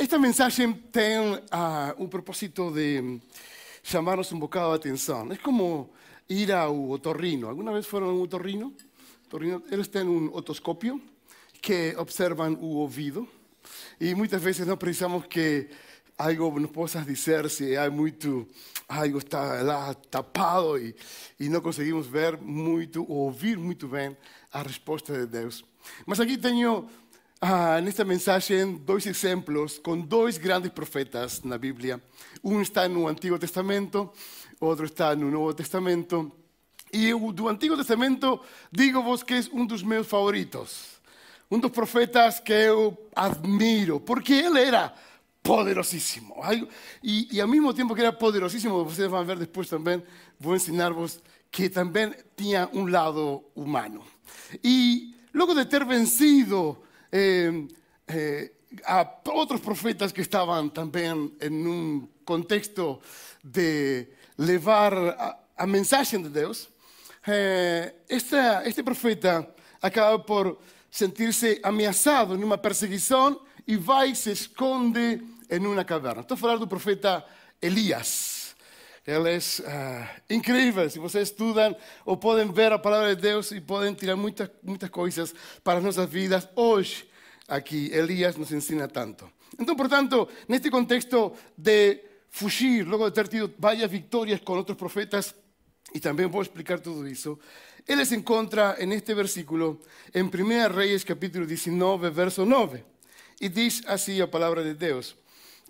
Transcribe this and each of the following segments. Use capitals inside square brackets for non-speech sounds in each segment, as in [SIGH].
Esta mensaje tiene ah, un propósito de llamarnos un bocado de atención. Es como ir a un otorrino. ¿Alguna vez fueron a un otorrino? otorrino eles têm um otoscópio que observan o ouvido. E muitas vezes nós precisamos que algo nos possas dizer se há muito algo está lá tapado e, e não conseguimos ver muito ou ouvir muito bem a resposta de Deus. Mas aqui tenho ah, nesta mensagem dois exemplos com dois grandes profetas na Bíblia. Um está no Antigo Testamento, outro está no Novo Testamento. E o do Antigo Testamento, digo-vos que é um dos meus favoritos. Um dos profetas que eu admiro, porque ele era poderosíssimo. E, e ao mesmo tempo que era poderosíssimo, vocês vão ver depois também, vou ensinar-vos que também tinha um lado humano. E logo de ter vencido eh, eh, a outros profetas que estavam também em um contexto de levar a, a de Deus, eh, esta, este profeta acaba por sentir-se ameaçado numa perseguição e vai se esconde em uma caverna. Estou falar do profeta Elias. Ele é uh, incrível. Se vocês estudam ou podem ver a palavra de Deus e podem tirar muitas, muitas coisas para as nossas vidas, hoje aqui Elias nos ensina tanto. Então, portanto, neste contexto de fugir, logo de ter tido várias vitórias com outros profetas, e também vou explicar tudo isso, ele se encontra neste versículo em 1 Reis, capítulo 19, verso 9. E diz assim a palavra de Deus: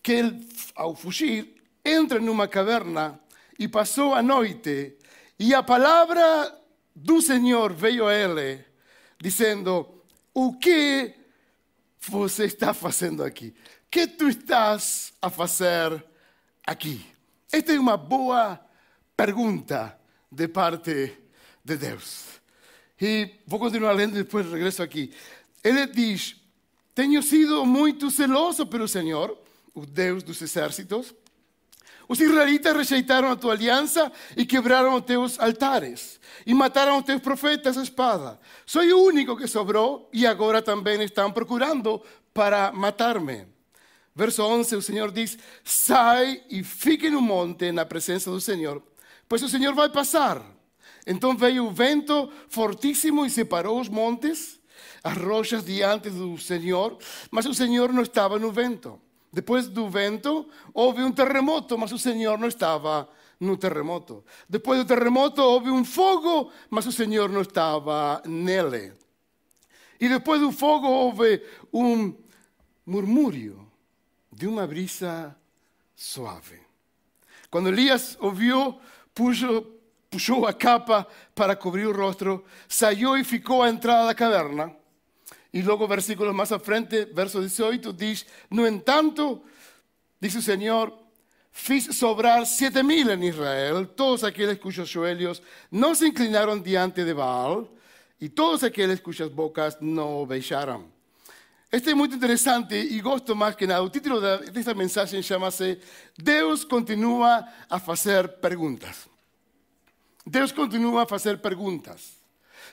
que ele, ao fugir, entra numa caverna e passou a noite, e a palavra do Senhor veio a ele, dizendo: O que você está fazendo aqui? O que tu estás a fazer aqui? Esta é uma boa pergunta de parte de Deus. E vou continuar lendo e depois regresso aqui. Ele diz: Tenho sido muito zeloso pelo Senhor, o Deus dos exércitos. Os israelitas rejeitaram a tua aliança e quebraram os teus altares. E mataram os teus profetas à espada. Sou o único que sobrou e agora também estão procurando para matar-me. Verso 11, o Senhor diz: Sai e fique no monte na presença do Senhor, pois o Senhor vai passar. Então veio o vento fortíssimo e separou os montes, as rochas diante do Senhor, mas o Senhor não estava no vento. Depois do vento, houve um terremoto, mas o Senhor não estava no terremoto. Depois do terremoto, houve um fogo, mas o Senhor não estava nele. E depois do fogo, houve um murmúrio de uma brisa suave. Quando Elias ouviu, puxou, puxou a capa para cobrir o rosto, saiu e ficou à entrada da caverna. E logo, versículos mais à frente, verso 18, diz: No entanto, diz o Senhor, fiz sobrar sete mil em Israel, todos aqueles cujos joelhos não se inclinaram diante de Baal, e todos aqueles cujas bocas não beijaram. Este é muito interessante e gosto mais que nada. O título desta mensagem chama-se Deus continua a fazer perguntas. Deus continua a fazer perguntas.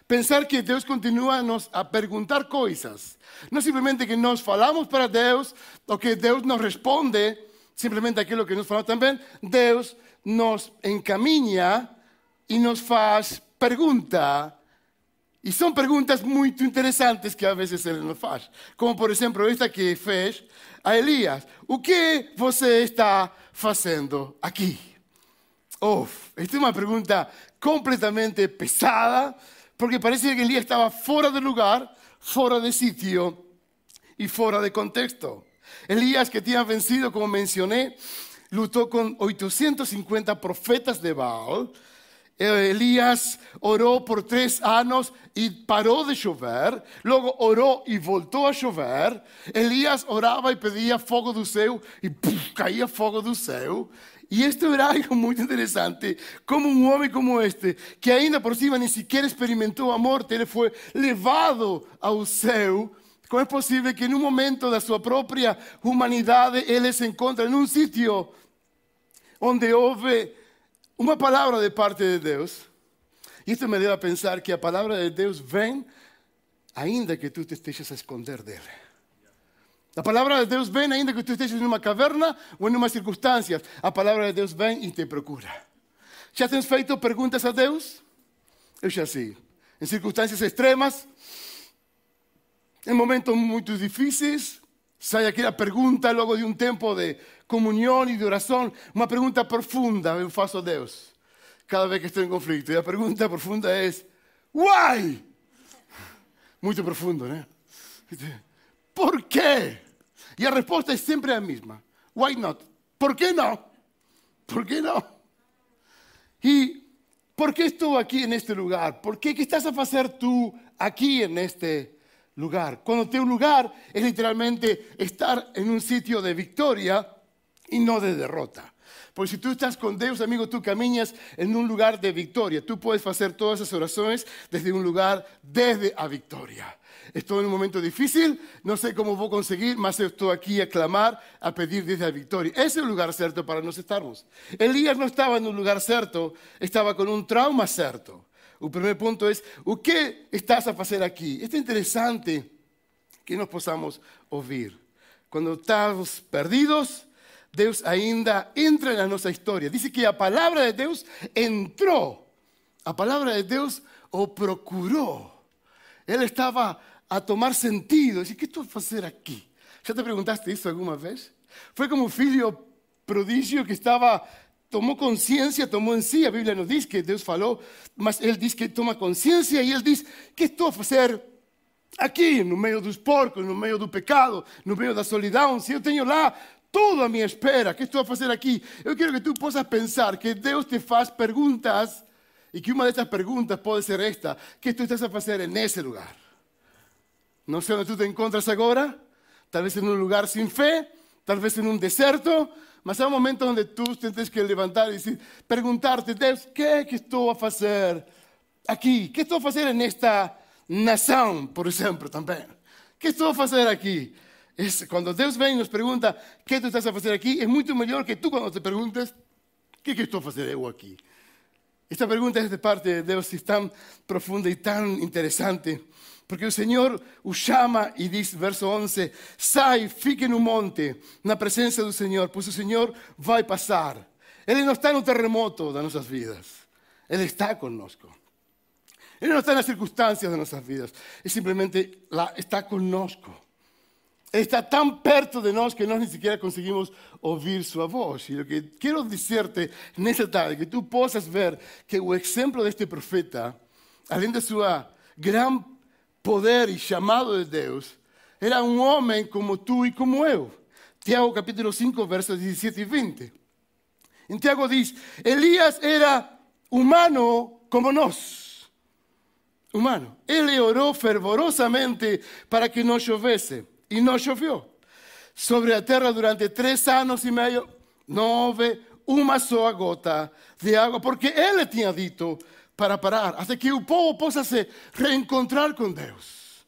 Pensar que Deus continua a, nos, a perguntar coisas. Não simplesmente que nós falamos para Deus, ou que Deus nos responde, simplesmente aquilo que nos falamos também. Deus nos encaminha e nos faz pergunta. E são perguntas muito interessantes que às vezes ele nos faz. Como, por exemplo, esta que fez a Elias: O que você está fazendo aqui? Oh, esta é uma pergunta completamente pesada, porque parece que Elías estaba fuera de lugar, fuera de sitio y fuera de contexto. Elías, que tinha vencido, como mencioné, luchó con 850 profetas de Baal. Elías oró por tres años y paró de llover. Luego oró y voltó a llover. Elías oraba y pedía fuego del céu y caía fuego del céu. Y esto era [LAUGHS] algo muy interesante, como un hombre como este, que ainda por cima ni siquiera experimentó amor, él fue levado al céu. ¿Cómo es posible que en un momento de su propia humanidad él se encuentra en un sitio donde houve una palabra de parte de Dios? Y esto me lleva a pensar que la palabra de Dios vem ainda que tú te estés a esconder de él. La palabra de Dios ven ainda que tú estés en una caverna o en unas circunstancias. La palabra de Dios ven y te procura. ¿Ya tens feito preguntas a Dios? Eu já sí. En circunstancias extremas, en momentos muy difíciles, sai aquella pregunta luego de un tiempo de comunión y de oración, una pregunta profunda eu faço a Deus cada vez que estoy en conflicto. Y la pregunta profunda es, why? Muy profundo, ¿no? ¿Por qué? Y la respuesta es siempre la misma. Why not? ¿Por qué no? ¿Por qué no? ¿Y por qué estoy aquí en este lugar? ¿Por qué? ¿Qué estás a hacer tú aquí en este lugar? Cuando te un lugar es literalmente estar en un sitio de victoria y no de derrota. Porque si tú estás con Dios, amigo, tú caminas en un lugar de victoria. Tú puedes hacer todas esas oraciones desde un lugar desde a victoria. Estoy en un momento difícil, no sé cómo voy a conseguir, mas estoy aquí a clamar, a pedir desde la victoria. Ese es el lugar cierto para nos estarmos. Elías no estaba en un lugar cierto, estaba con un trauma cierto. El primer punto es, ¿qué estás a hacer aquí? Es interesante que nos podamos oír. Cuando estamos perdidos, Deus ainda entra na nossa história. Diz que a palavra de Deus entrou. A palavra de Deus o procurou. Ele estava a tomar sentido. O que estou a fazer aqui? Já te perguntaste isso alguma vez? Foi como o filho prodígio que estava tomou consciência, tomou em si. A Bíblia não diz que Deus falou, mas ele diz que toma consciência e ele diz: que estou a fazer aqui, no meio dos porcos, no meio do pecado, no meio da solidão? Se eu tenho lá todo a mi espera. ¿Qué estoy a hacer aquí? Yo quiero que tú puedas pensar que Dios te hace preguntas y que una de estas preguntas puede ser esta. ¿Qué tú estás a hacer en ese lugar? No sé dónde tú te encuentras ahora. Tal vez en un lugar sin fe, tal vez en un desierto. Mas hay un momento donde tú tienes que levantar y decir, preguntarte, Dios, ¿qué, qué estoy a hacer aquí? ¿Qué estoy a hacer en esta nación, por ejemplo, también? ¿Qué estoy a hacer aquí? cuando Dios viene y nos pregunta, ¿qué tú estás a hacer aquí? Es mucho mejor que tú cuando te preguntes, ¿qué, qué estoy a hacer yo aquí? Esta pregunta es de parte de y es tan profunda y tan interesante. Porque el Señor os llama y dice, verso 11, sai, fique en un monte, la presencia del Señor, pues el Señor va a pasar. Él no está un terremoto de nuestras vidas, Él está con nosotros. Él no está en las circunstancias de nuestras vidas, Él simplemente la, está con nosotros está tan perto de nosotros que no ni siquiera conseguimos oír su voz. Y lo que quiero decirte en esta tarde, que tú puedas ver que el ejemplo de este profeta, além de su gran poder y llamado de Dios, era un hombre como tú y como yo. Tiago capítulo 5, versos 17 y 20. En Tiago dice, Elías era humano como nos. Humano. Él oró fervorosamente para que no llovese y no llovió. Sobre la tierra durante tres años y medio no hubo una sola gota de agua, porque Él le tenía dicho para parar, hasta que el pueblo pueda se reencontrar con Dios.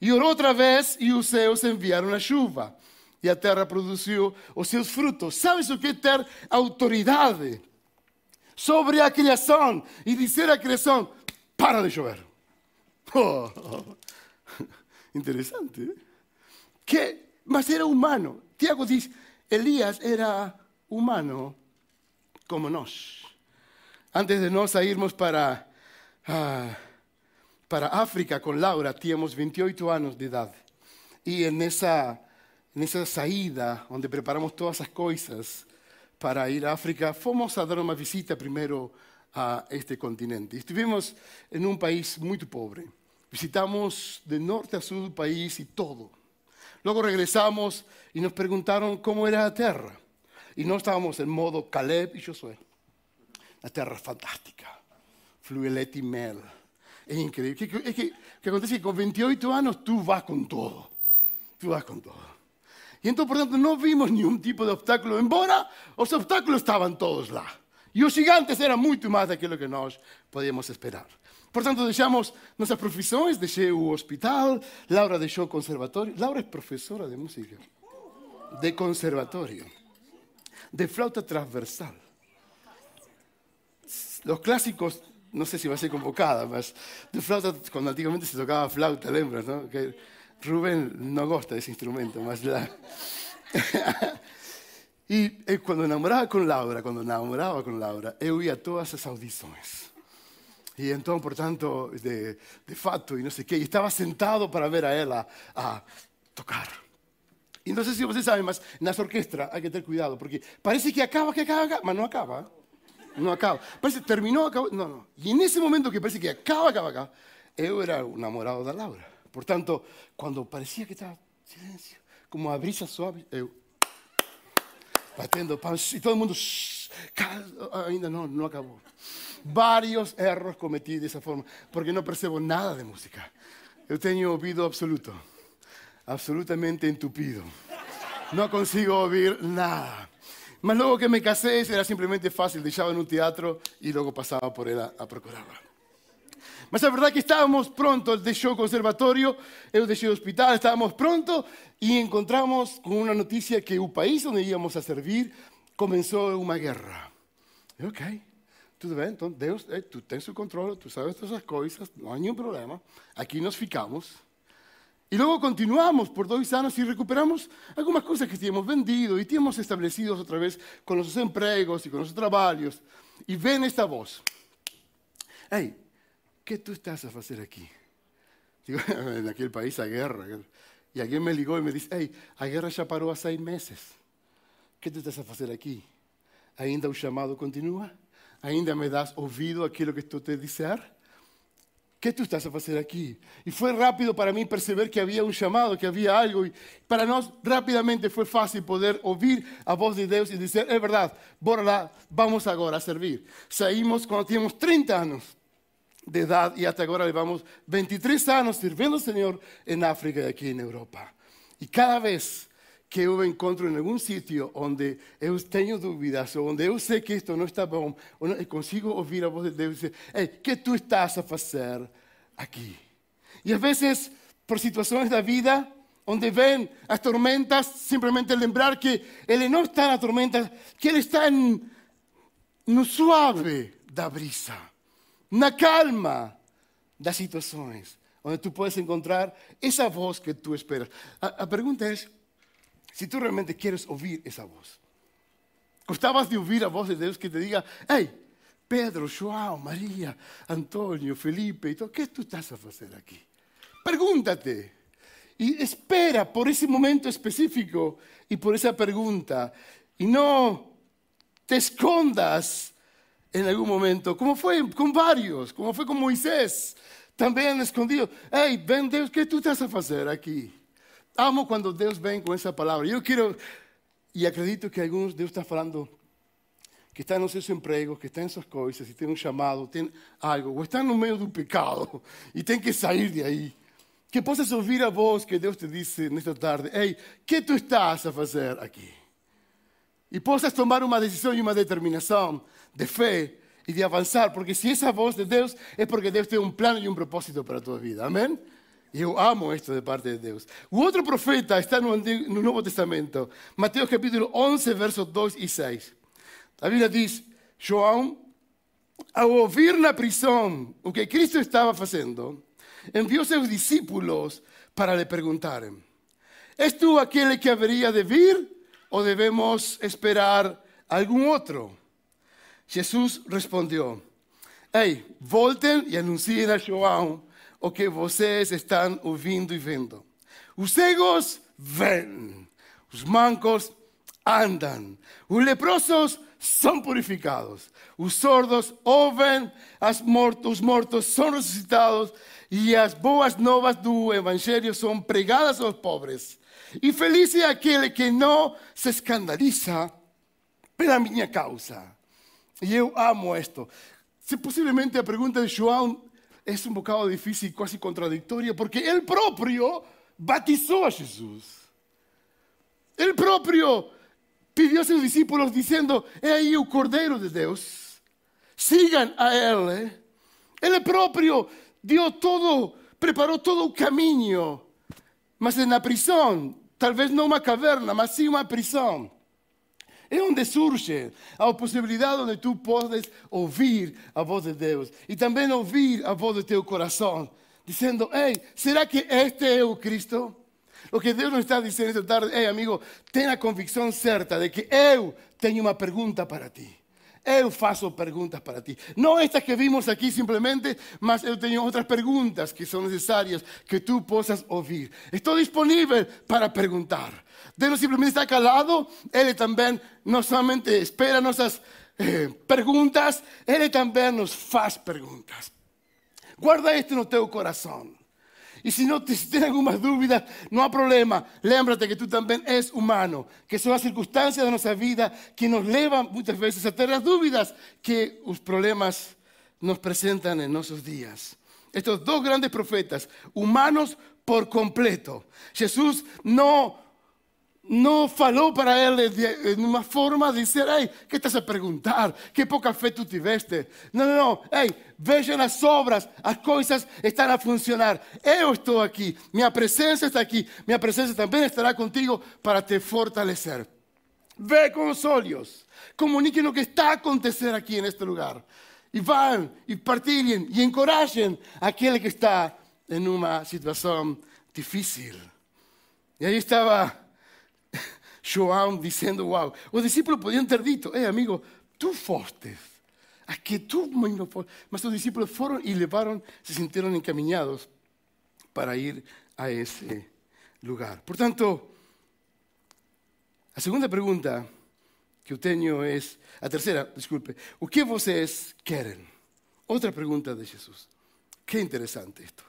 Y oró otra vez y los cielos enviaron la chuva. Y la tierra produjo os seus frutos. ¿Sabes o que es tener autoridad sobre la creación y decir a la creación, para de llover? [LAUGHS] Interesante. ¿eh? Que, mas era humano. Tiago dice, Elías era humano como nos. Antes de nos irmos para, ah, para África con Laura, teníamos 28 años de edad. Y en esa, en esa saída, donde preparamos todas esas cosas para ir a África, fuimos a dar una visita primero a este continente. Estuvimos en un país muy pobre. Visitamos de norte a sur del país y todo. Luego regresamos y nos preguntaron cómo era la tierra. Y no estábamos en modo Caleb y Josué. La tierra es fantástica. Y mel. Es increíble. Es que, que acontece que con 28 años tú vas con todo. Tú vas con todo. Y entonces, por tanto, no vimos ningún tipo de obstáculo, embora los obstáculos estaban todos lá. Y los gigantes eran mucho más de aquello que nos podíamos esperar. Por tanto, deixamos nossas profissões, deixei o hospital, Laura deixou o conservatório. Laura é professora de música, de conservatório, de flauta transversal. Los clásicos, no sé si va a ser convocada, mas de flauta, cuando antiguamente se tocaba flauta, lembras, no? Que Rubén no gosta desse instrumento, mas la... [LAUGHS] e, e quando namorava com Laura, quando namorava com Laura, eu ia a todas as audições. Y entonces, por tanto, de, de fato, y no sé qué, y estaba sentado para ver a ella a tocar. Y no sé si ustedes saben, mas las orquestas hay que tener cuidado, porque parece que acaba, que acaba, acaba pero no acaba. No acaba. Parece que terminó, acabó. No, no. Y en ese momento que parece que acaba, acaba, acaba, yo era enamorado de Laura. Por tanto, cuando parecía que estaba silencio, como a brisa suave, yo batendo y todo el mundo, shh, ainda no, no acabó varios errores cometí de esa forma, porque no percebo nada de música. Yo tengo oído absoluto, absolutamente entupido. No consigo oír nada. Mas luego que me casé, era simplemente fácil, dejaba en un teatro y luego pasaba por él a, procurarla. Mas la verdad que estábamos pronto, dejó el conservatorio, yo dejé el hospital, estábamos pronto y encontramos con una noticia que el país donde íbamos a servir comenzó una guerra. Ok, tudo bem, então Deus, é, tu tens o sabes todas as coisas, não há nenhum problema. Aqui nós ficamos. E logo continuamos por dois anos e recuperamos algumas coisas que tínhamos vendido e tínhamos estabelecido outra vez com nossos empregos e com nossos trabalhos. E vem esta voz: Ei, o que tu estás a fazer aqui? Digo, [LAUGHS] naquele país a guerra. E alguém me ligou e me disse: Ei, a guerra já parou há seis meses. O que tu estás a fazer aqui? Ainda o chamado continua? Ainda me das ouvido aquilo que estou te dizer? ¿Qué tú estás a hacer aquí? Y fue rápido para mí perceber que había un llamado, que había algo. Y para nós, rápidamente fue fácil poder oír a voz de Dios y decir, es verdad, bora lá, vamos agora a servir. Saímos cuando teníamos 30 años de edad y hasta ahora llevamos 23 años sirviendo al Señor en África y aquí en Europa. Y cada vez que eu encontro em algum sítio onde eu tenho dúvidas, ou onde eu sei que isto não está bom, eu consigo ouvir a voz de Deus e dizer: Ei, que tu estás a fazer aqui? E às vezes, por situações da vida, onde vêm as tormentas, simplesmente lembrar que Ele não está na tormenta, que Ele está no suave da brisa, na calma das situações, onde tu podes encontrar essa voz que tu esperas. A, a pergunta é: si tú realmente quieres oír esa voz. Gustabas de oír a voz de Dios que te diga, hey, Pedro, João, María, Antonio, Felipe y todo, ¿qué tú estás a hacer aquí? Pregúntate y espera por ese momento específico y por esa pregunta y no te escondas en algún momento, como fue con varios, como fue con Moisés, también escondido. Hey, ven Dios, ¿qué tú estás a hacer aquí? Amo cuando Dios ven con esa palabra. Yo quiero, y acredito que algunos Dios está falando que están en seus empregos, que están en sus cosas, y tienen un llamado, tienen algo, o están no meio do pecado y tienen que salir de ahí. Que possas ouvir a voz que Deus te disse nesta tarde: Ei, que tu estás a fazer aqui? E possas tomar uma decisão e uma determinação de fé e de avançar, porque se essa voz de Deus é porque Deus tem um plano e um propósito para a tua vida. Amém? Eu amo esto de parte de Deus. O outro profeta está Antigo, no Novo Testamento, Mateus capítulo 11, versos 2 e 6. A Bíblia diz: João, ao ouvir na prisão o que Cristo estava fazendo, enviou seus discípulos para lhe perguntarem: És tu aquele que haveria de vir ou devemos esperar algum outro? Jesus respondeu: Ei, voltem e anunciem a João o que vocês estão ouvindo e vendo. Os cegos vêm, os mancos andam, os leprosos são purificados, os sordos ouvem, mortos, os mortos são ressuscitados e as boas novas do Evangelho são pregadas aos pobres. E feliz é aquele que não se escandaliza pela minha causa. E eu amo isto. Se possivelmente a pergunta de João é um bocado difícil e quase contraditória, porque ele próprio batizou a Jesus. Ele próprio pediu a seus discípulos dizendo: É aí o Cordeiro de Deus, sigam a Ele. Ele próprio deu todo, preparou todo o caminho, mas na prisão, talvez não uma caverna, mas sim uma prisão. É onde surge a possibilidade de tu podes ouvir a voz de Deus e também ouvir a voz do teu coração, dizendo: Ei, será que este é o Cristo? O que Deus nos está dizendo esta tarde, ei amigo, tenha a convicção certa de que eu tenho uma pergunta para ti. Eu faço perguntas para ti. Não estas que vimos aqui simplesmente, mas eu tenho outras perguntas que são necessárias que tu possas ouvir. Estou disponível para perguntar. Deus não simplesmente está calado, Ele também não somente espera nossas eh, perguntas, Ele também nos faz perguntas. Guarda isto no teu coração. Y si no si tienes algunas dúvidas, no hay problema. Lémbrate que tú también eres humano, que son las circunstancias de nuestra vida que nos llevan muchas veces a tener las dudas que los problemas nos presentan en nuestros días. Estos dos grandes profetas, humanos por completo. Jesús no no falou para ele de, uma forma de dizer, ei, que estás a perguntar? Que pouca fé tu tiveste? Não, não, não. Ei, vejam as obras, as coisas estão a funcionar. Eu estou aqui, minha presença está aqui, minha presença também estará contigo para te fortalecer. Ve com os olhos, comuniquem o que está a acontecer aqui neste lugar. E vão, e partilhem, e encorajem aquele que está em uma situação difícil. E aí estava João dizendo, uau. Os discípulos podiam ter dito, ei amigo, tu foste. Aqui tu mesmo foste. Mas os discípulos foram e levaram, se sentiram encaminhados para ir a esse lugar. Portanto, a segunda pergunta que eu tenho é, a terceira, desculpe, o que vocês querem? Outra pergunta de Jesus. Que interessante isto.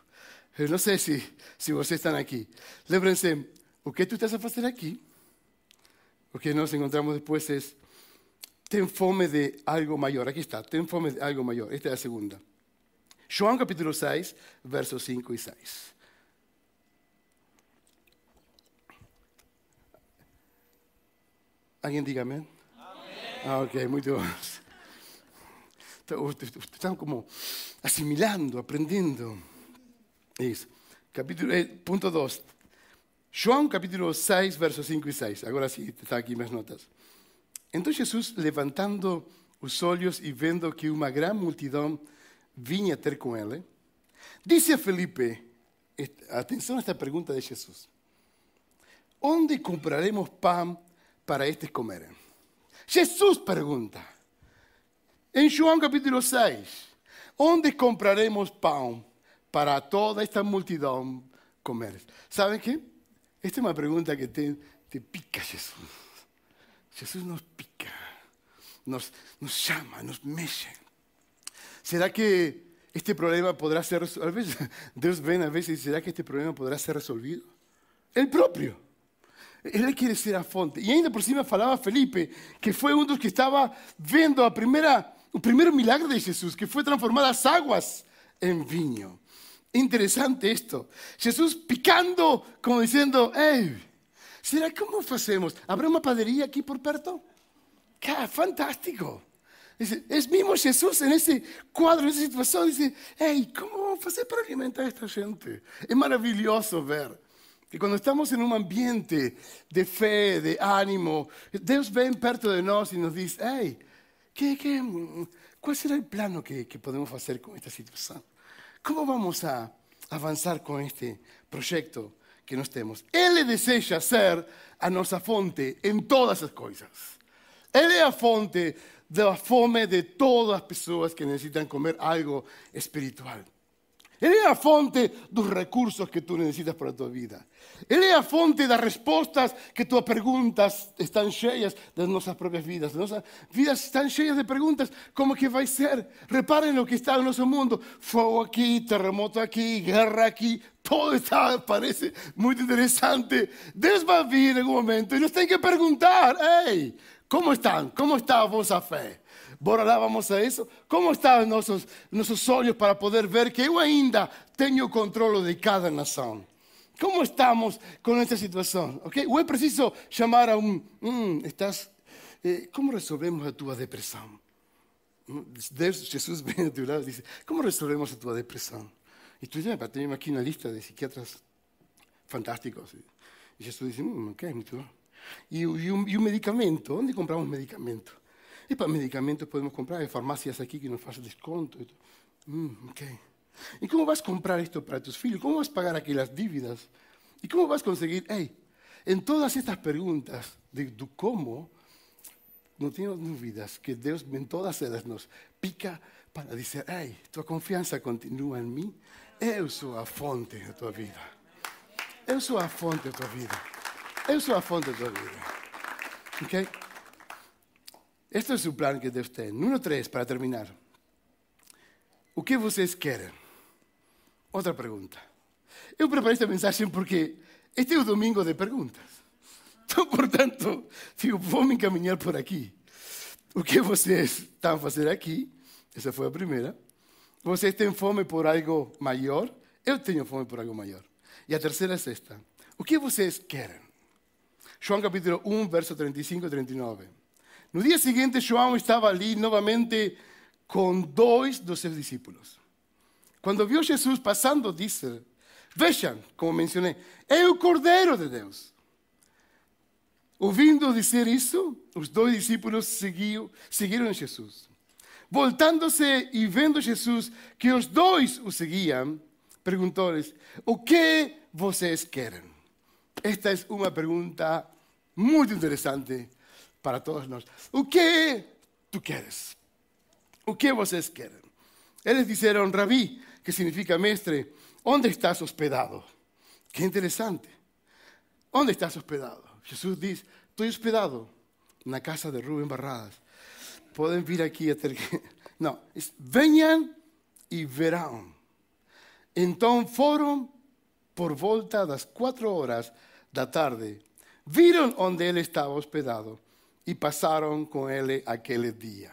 Eu não sei se, se vocês estão aqui. Lembrem-se, o que tu estás a fazer aqui? Lo que nos encontramos después es, ten fome de algo mayor. Aquí está, ten fome de algo mayor. Esta es la segunda. Juan capítulo 6, versos 5 y 6. ¿Alguien diga amén? Ah, ok, muy bien. Están como asimilando, aprendiendo. Es, capítulo, eh, punto 2. João capítulo 6, versos 5 e 6. Agora sim, está aqui minhas notas. Então Jesus, levantando os olhos e vendo que uma grande multidão vinha ter com ele, disse a Felipe, atenção a esta pergunta de Jesus: Onde compraremos pão para estes comerem? Jesus pergunta, em João capítulo 6, onde compraremos pão para toda esta multidão comer? Sabem que? Esta es una pregunta que te, pica Jesús. Jesús nos pica, nos, llama, nos mexe. ¿Será que este problema podrá ser resuelto? A veces [LAUGHS] Dios ven a veces ¿será que este problema podrá ser resolvido? El propio. Él quiere ser a fonte. Y ainda por cima falaba Felipe, que fue uno de los que estaba viendo a primera, el primer milagro de Jesús, que fue transformar las aguas en vino. Interesante esto. Jesús picando, como diciendo, hey, ¿será cómo hacemos? ¿Habrá una panadería aquí por perto? ¡Qué fantástico! es mismo Jesús en ese cuadro, en esa situación, dice, hey, ¿cómo vamos a hacer para alimentar a esta gente? Es maravilloso ver que cuando estamos en un ambiente de fe, de ánimo, Dios ven perto de nosotros y nos dice, hey, ¿qué, qué, cuál será el plano que podemos hacer con esta situación? ¿Cómo vamos a avanzar con este proyecto que nos tenemos? Él desea ser a nuestra fonte en todas las cosas. Él es la fonte de la fome de todas las personas que necesitan comer algo espiritual. Él es la fonte los recursos que tú necesitas para tu vida. Él es la fonte de las respuestas que tus preguntas están llenas de nuestras propias vidas. Nuestras vidas están llenas de preguntas como que va a ser. Reparen lo que está en nuestro mundo. Fuego aquí, terremoto aquí, guerra aquí. Todo está, parece muy interesante. Dios va a venir en algún momento y nos tiene que preguntar, hey, Como estão? Como está a vossa? Bora vamos a isso? Como estão nossos, nossos olhos para poder ver que eu ainda tenho controle de cada nação? Como estamos com essa situação? Okay? Ou preciso chamar a um. Hum, estás, eh, resolvemos a tua depressão? Deus, Jesus [LAUGHS] vem a teu lado e diz: Como resolvemos a tua depressão? E tu dizes: Tenho aqui uma lista de psiquiatras fantásticos. E Jesus diz: hum, Ok, muito bom. E, medicamento? Onde compramos medicamento? E para medicamentos podemos comprar em farmácias aqui que nos fazem desconto. Hum, ok. E como vas comprar isto para tus filhos? Como vas pagar aquelas dívidas? E como vas conseguir? Hey, em todas estas perguntas de, do como, não tenho dúvidas que Deus em todas elas nos pica para dizer, hey, tua confiança continua em mim? Eu sou a fonte da tua vida. Eu sou a fonte da tua vida. Eu sou a fonte da tua vida. Ok? Este é o plano que Deus tem. Número 3, para terminar. O que vocês querem? Outra pergunta. Eu preparei esta mensagem porque este é o domingo de perguntas. [LAUGHS] Então, portanto, digo, vou me encaminhar por aqui. O que vocês estão fazer aqui? Essa foi a primeira. Vocês têm fome por algo maior? Eu tenho fome por algo maior. E a terceira é esta. O que vocês querem? João capítulo 1, verso 35 e 39. No dia seguinte, João estava ali novamente com dois dos seus discípulos. Quando viu Jesus passando, disse: Vejam, como mencionei, é o Cordeiro de Deus. Ouvindo dizer isso, os dois discípulos seguiram Jesus. Voltando-se e vendo Jesus que os dois o seguiam, perguntou-lhes: O que vocês querem? Esta é uma pergunta muito interessante para todos nós. O que tu queres? O que vocês querem? Eles disseram, Rabi, que significa mestre, onde estás hospedado? Que interessante. Onde estás hospedado? Jesus diz, estou hospedado na casa de Rubem Barradas. Podem vir aqui a ter que... [LAUGHS] Não, venham e verão. Então foram por volta das quatro horas da tarde. Viram onde ele estava hospedado e passaram com ele aquele dia.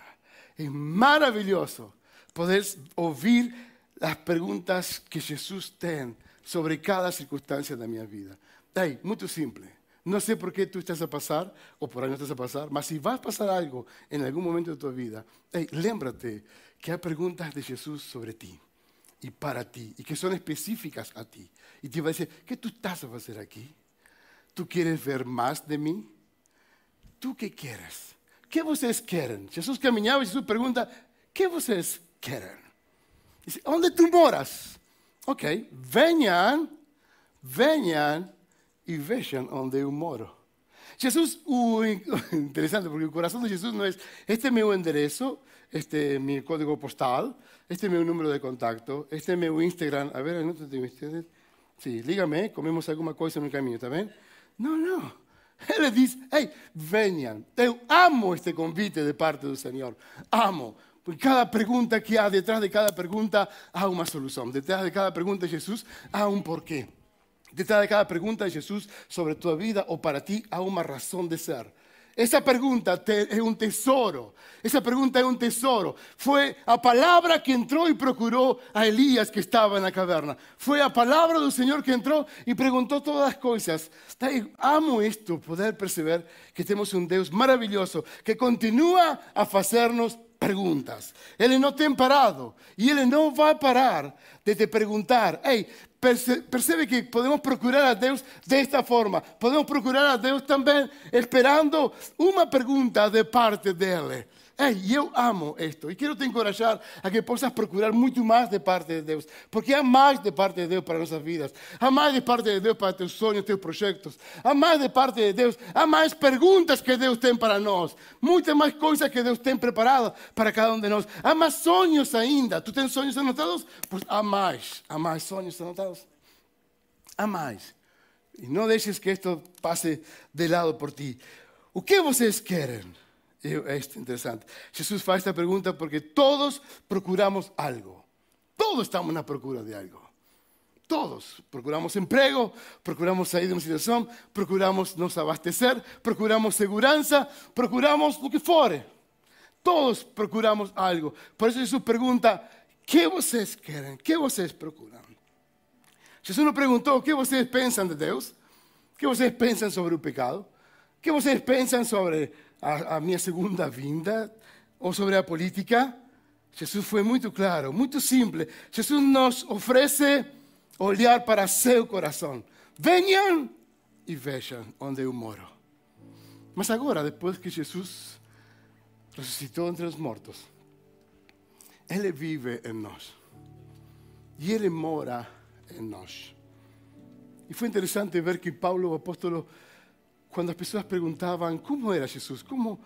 É maravilhoso poder ouvir as perguntas que Jesus tem sobre cada circunstância da minha vida. É muito simples. Não sei por que tu estás a passar, ou por aí não estás a passar, mas se vai passar algo em algum momento da tua vida, hey, lembra-te que há perguntas de Jesus sobre ti e para ti, e que são específicas a ti. E te vai dizer: o que tu estás a fazer aqui? Tu queres ver mais de mim? ¿Tú qué quieres? ¿Qué vocês querem? Jesus caminhava e Jesus pergunta: que vocês querem? Dice, onde tu moras? Ok, venham, venham e vejam onde eu moro. Jesus, o, [LAUGHS] interessante, porque o coração de Jesus não é: este é meu endereço, este meu código postal, este é meu número de contato, este é meu Instagram. A ver, não tenho Instagram. Sim, liga-me, comemos alguma coisa no caminho, tá bem? Não, não. Ele diz: Ei, venham. Eu amo este convite de parte do Senhor. Amo. Porque cada pergunta que há, detrás de cada pergunta, há uma solução. Detrás de cada pergunta de Jesus, há um porquê. Detrás de cada pergunta de Jesus sobre tua vida ou para ti, há uma razão de ser. Esa pregunta es un tesoro. Esa pregunta es un tesoro. Fue a palabra que entró y procuró a Elías que estaba en la caverna. Fue a palabra del Señor que entró y preguntó todas las cosas. Amo esto, poder perceber que tenemos un Dios maravilloso que continúa a hacernos perguntas. Ele não tem parado e ele não vai parar de te perguntar. Ei, percebe que podemos procurar a Deus desta forma. Podemos procurar a Deus também esperando uma pergunta de parte dele. Ei, eu amo isto e quero te encorajar a que possas procurar muito mais de parte de Deus, porque há mais de parte de Deus para nossas vidas, há mais de parte de Deus para teus sonhos, teus projetos, há mais de parte de Deus, há mais perguntas que Deus tem para nós, muitas mais coisas que Deus tem preparado para cada um de nós, há mais sonhos ainda. Tu tens sonhos anotados? Pois há mais, há mais sonhos anotados, há mais. E não deixes que isto passe de lado por ti. O que vocês querem? Es interesante. Jesús hace esta pregunta porque todos procuramos algo. Todos estamos en la procura de algo. todos. Procuramos empleo, procuramos salir de una situación, procuramos nos abastecer, procuramos seguridad, procuramos lo que fuere. Todos procuramos algo. Por eso Jesús pregunta, ¿qué ustedes quieren? ¿Qué ustedes procuran? Jesús nos preguntó, ¿qué ustedes piensan de Dios? ¿Qué ustedes piensan sobre el pecado? ¿Qué ustedes piensan sobre a, a mi segunda vinda? ¿O sobre la política? Jesús fue muy claro, muy simple. Jesús nos ofrece olhar para seu corazón. Vengan y vean donde yo moro. Mas agora, después que Jesús resucitó entre los muertos, Él vive en nosotros. Y Él mora en nosotros. Y fue interesante ver que Pablo, apóstolo, cuando las personas preguntaban cómo era Jesús, cómo,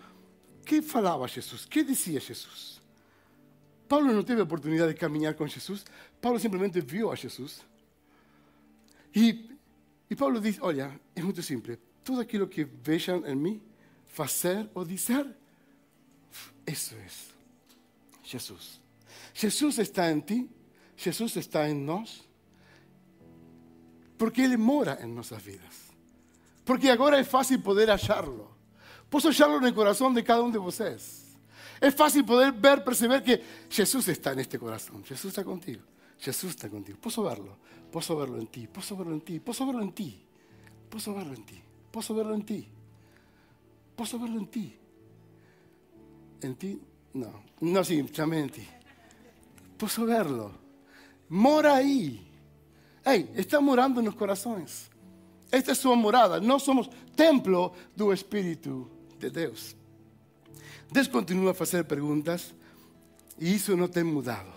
qué falaba Jesús, qué decía Jesús. Pablo no tuvo oportunidad de caminar con Jesús, Pablo simplemente vio a Jesús. Y, y Pablo dice, oye, es muy simple, todo aquello que vean en mí, hacer o decir, eso es Jesús. Jesús está en ti, Jesús está en nos, porque Él mora en nuestras vidas. Porque ahora es fácil poder hallarlo. Puedo hallarlo en el corazón de cada uno de ustedes. Es fácil poder ver, percibir que Jesús está en este corazón. Jesús está contigo. Jesús está contigo. Puedo verlo. Puedo verlo en ti. Puedo verlo en ti. Puedo verlo en ti. Puedo verlo en ti. Puedo verlo en ti. Puedo verlo en ti. En ti, no. No, también en ti. Puedo verlo. Mora ahí. Hey, está morando en los corazones. Esta es su morada. No somos templo del Espíritu de Dios. Deus continua a fazer perguntas e isso não tem mudado.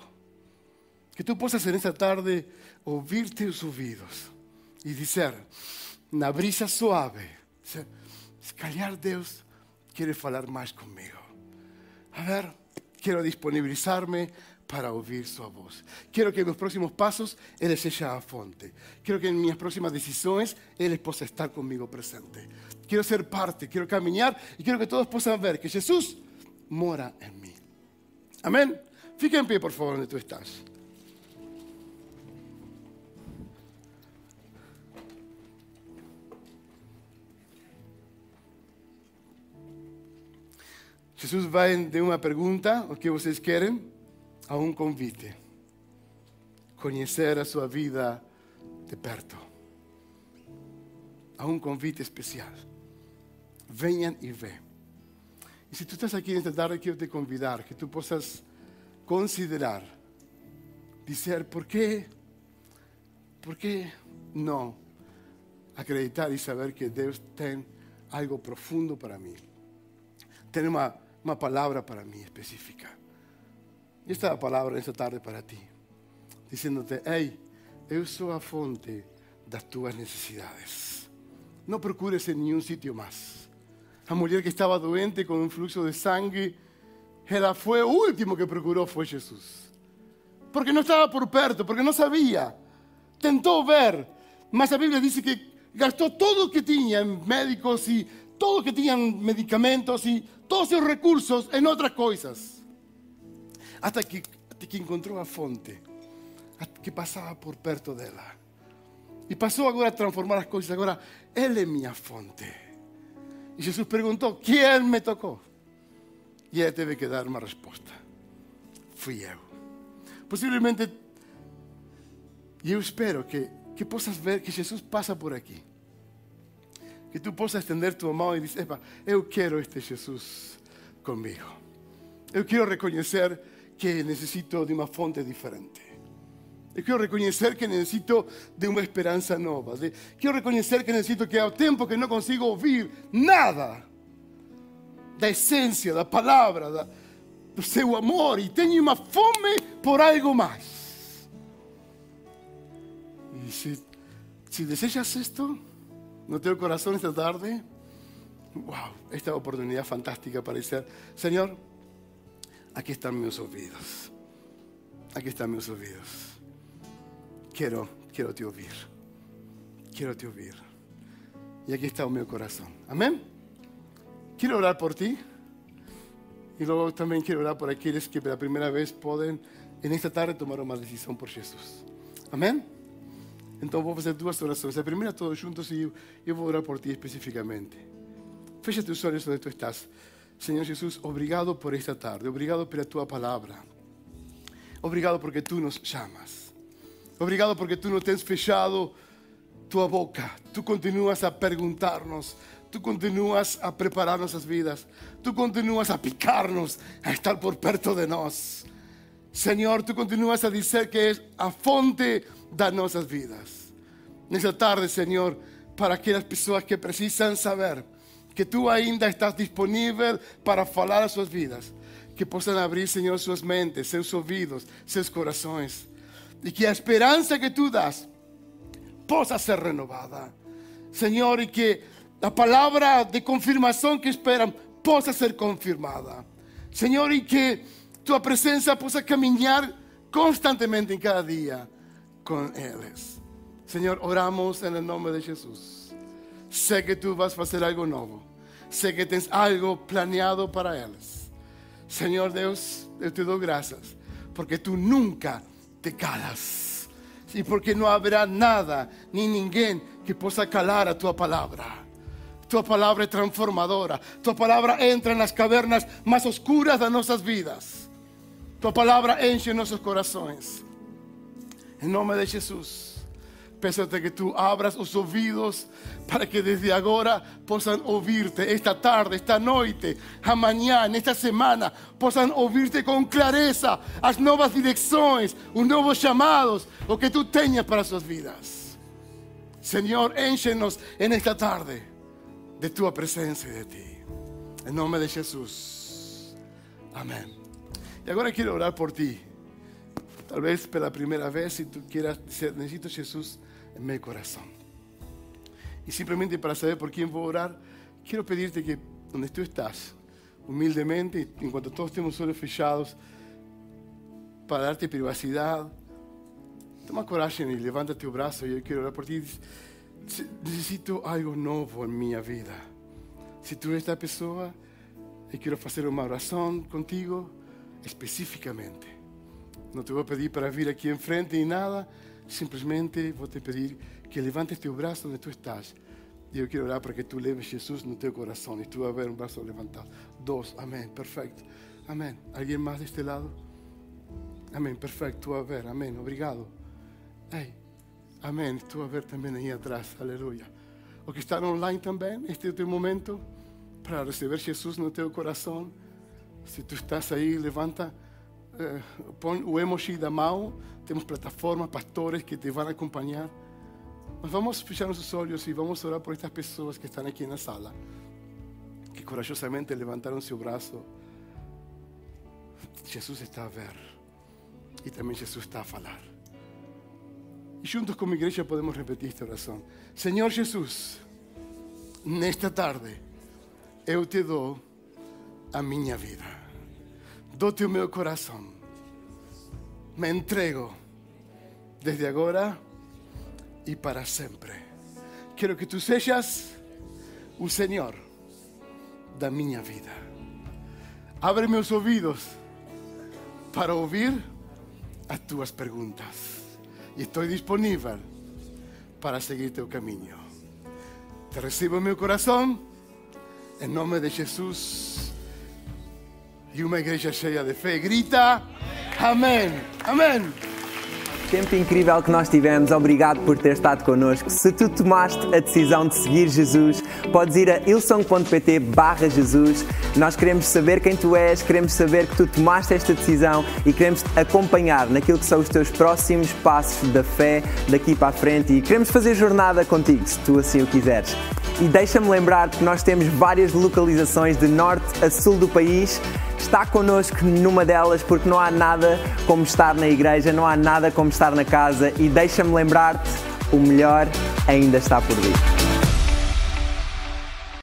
Que tu possas nessa tarde ouvir teus ouvidos e dizer, na brisa suave, se calhar Deus quer falar mais comigo. A ver, quero disponibilizar-me para ouvir sua voz. Quero que meus próximos passos Ele seja a fonte. Quero que em minhas próximas decisões Ele possa estar comigo presente. Quero ser parte, quero caminhar e quero que todos possam ver que Jesus mora en mí. Amén. Fica en pie, por favor, donde tú estás. Jesús va de una pregunta, o que ustedes quieren, a un convite. Conocer a su vida de perto. A un convite especial. Vengan y ve. Y si tú estás aquí en esta tarde, quiero te convidar que tú puedas considerar, decir, ¿por qué? ¿Por qué no acreditar y saber que Dios tiene algo profundo para mí? Tiene una, una palabra para mí específica. Y esta palabra esta tarde para ti, diciéndote, hey, yo soy la fuente de tus necesidades. No procures en ningún sitio más. La mujer que estaba doente con un flujo de sangre, ella fue último que procuró fue Jesús. Porque no estaba por perto, porque no sabía. Tentó ver, mas la Biblia dice que gastó todo lo que tenía en médicos y todo lo que tenían medicamentos y todos sus recursos en otras cosas. Hasta que, hasta que encontró la fuente que pasaba por perto de ella. Y pasó ahora a transformar las cosas. Ahora, Él es mi fuente. Y Jesús preguntó, ¿quién me tocó? Y ella debe que dar una respuesta. Fui yo. Posiblemente, yo espero que, que puedas ver que Jesús pasa por aquí. Que tú puedas extender tu mano y decir, yo quiero este Jesús conmigo. Yo quiero reconocer que necesito de una fuente diferente. Quiero reconocer que necesito de una esperanza nueva. quiero reconocer que necesito que hay tiempo que no consigo oír nada da esencia, da palabra, da, seu amor y tengo una fome por algo más. Y si, si deseas esto, no tengo corazón esta tarde, wow, esta oportunidad fantástica para decir, Señor, aquí están mis oídos. Aquí están mis oídos quiero, quiero te oír. Quiero te oír. Y aquí está mi corazón. Amén. Quiero orar por ti. Y luego también quiero orar por aquellos que por la primera vez pueden en esta tarde tomar una decisión por Jesús. Amén. Então vou fazer duas orações. A primeira todos juntos e eu vou orar por ti especificamente. Fecha teus olhos onde tu estás. Senhor Jesus, obrigado por esta tarde. Obrigado pela tua palavra. Obrigado porque tu nos chamas. Obrigado porque tu não tens fechado tua boca. Tu continuas a perguntar-nos. Tu continuas a preparar nossas vidas. Tu continuas a picar-nos, a estar por perto de nós. Senhor, tu continuas a dizer que és a fonte das nossas vidas. Nessa tarde, Senhor, para aquelas pessoas que precisam saber que tu ainda estás disponível para falar às suas vidas, que possam abrir, Senhor, suas mentes, seus ouvidos, seus corações, e que a esperança que tu das possa ser renovada. Senhor, e que a palavra de confirmação que esperam possa ser confirmada. Senhor, e que tua presença possa caminhar constantemente em cada dia com eles. Senhor, oramos em nome de Jesus. Sei que tu vas fazer algo novo. Sei que tens algo planeado para eles. Senhor Deus, eu te dou graças, porque tu nunca te calas. E porque não haverá nada, nem ninguém que possa calar a tua palavra. Tua palavra é transformadora. Tua palavra entra nas cavernas mais oscuras das nossas vidas. Tua palavra enche nossos corações. Em nome de Jesus, peço-te que tu abras os ouvidos para que desde agora possam ouvir-te esta tarde, esta noite, amanhã, nesta semana, possam ouvir-te com clareza as novas direções, os novos chamados, o que tu tenhas para suas vidas. Senhor, enche-nos en esta tarde de tua presença e de ti. Em nome de Jesus. Amém. E agora quero orar por ti. Talvez pela primeira vez, se tu quieras dizer, necessito Jesus em meu coração. E simplesmente para saber por quem vou orar, quero pedir-te que, onde tu estás, humildemente, enquanto todos temos os olhos fechados, para darte privacidade, toma coragem e levanta teu braço e eu quero orar por ti. Necessito algo novo em minha vida. Se tu és esta pessoa, eu quero fazer uma oração contigo especificamente. Não te vou pedir para vir aqui em frente nem nada, simplesmente vou te pedir que levantes teu braço onde tu estás. E eu quero orar para que tu leves Jesus no teu coração e tu a ver um braço levantado. Dois, amém, perfeito. Amém. Alguém mais deste lado? Amém, perfeito, tu a ver, amém, obrigado. Ei, amém, tu a ver também aí atrás, aleluia. O que está online também, este é o teu momento para receber Jesus no teu coração. Se tu estás aí, levanta eh, põe o emoji da mão. Temos plataformas, pastores que te vão acompanhar. Mas vamos fechar nossos olhos e vamos orar por estas pessoas que estão aqui na sala, que corajosamente levantaram seu braço. Jesus está a ver e também Jesus está a falar. E juntos como igreja podemos repetir esta oração. Senhor Jesus, nesta tarde eu te dou a minha vida dou-te o meu coração. Me entrego desde agora e para sempre. Quero que tu sejas o Senhor da minha vida. Abre meus ouvidos para ouvir as tuas perguntas. E estou disponível para seguir teu caminho. Te recebo meu coração, em nome de Jesus. E uma igreja cheia de fé grita: Amém, Amém. Tempo incrível que nós tivemos, obrigado por ter estado connosco. Se tu tomaste a decisão de seguir Jesus, podes ir a ilson.pt barra Jesus. Nós queremos saber quem tu és, queremos saber que tu tomaste esta decisão e queremos te acompanhar naquilo que são os teus próximos passos da fé daqui para a frente e queremos fazer jornada contigo, se tu assim o quiseres. E deixa-me lembrar que nós temos várias localizações de norte a sul do país está connosco numa delas, porque não há nada como estar na igreja, não há nada como estar na casa e deixa-me lembrar-te: o melhor ainda está por vir.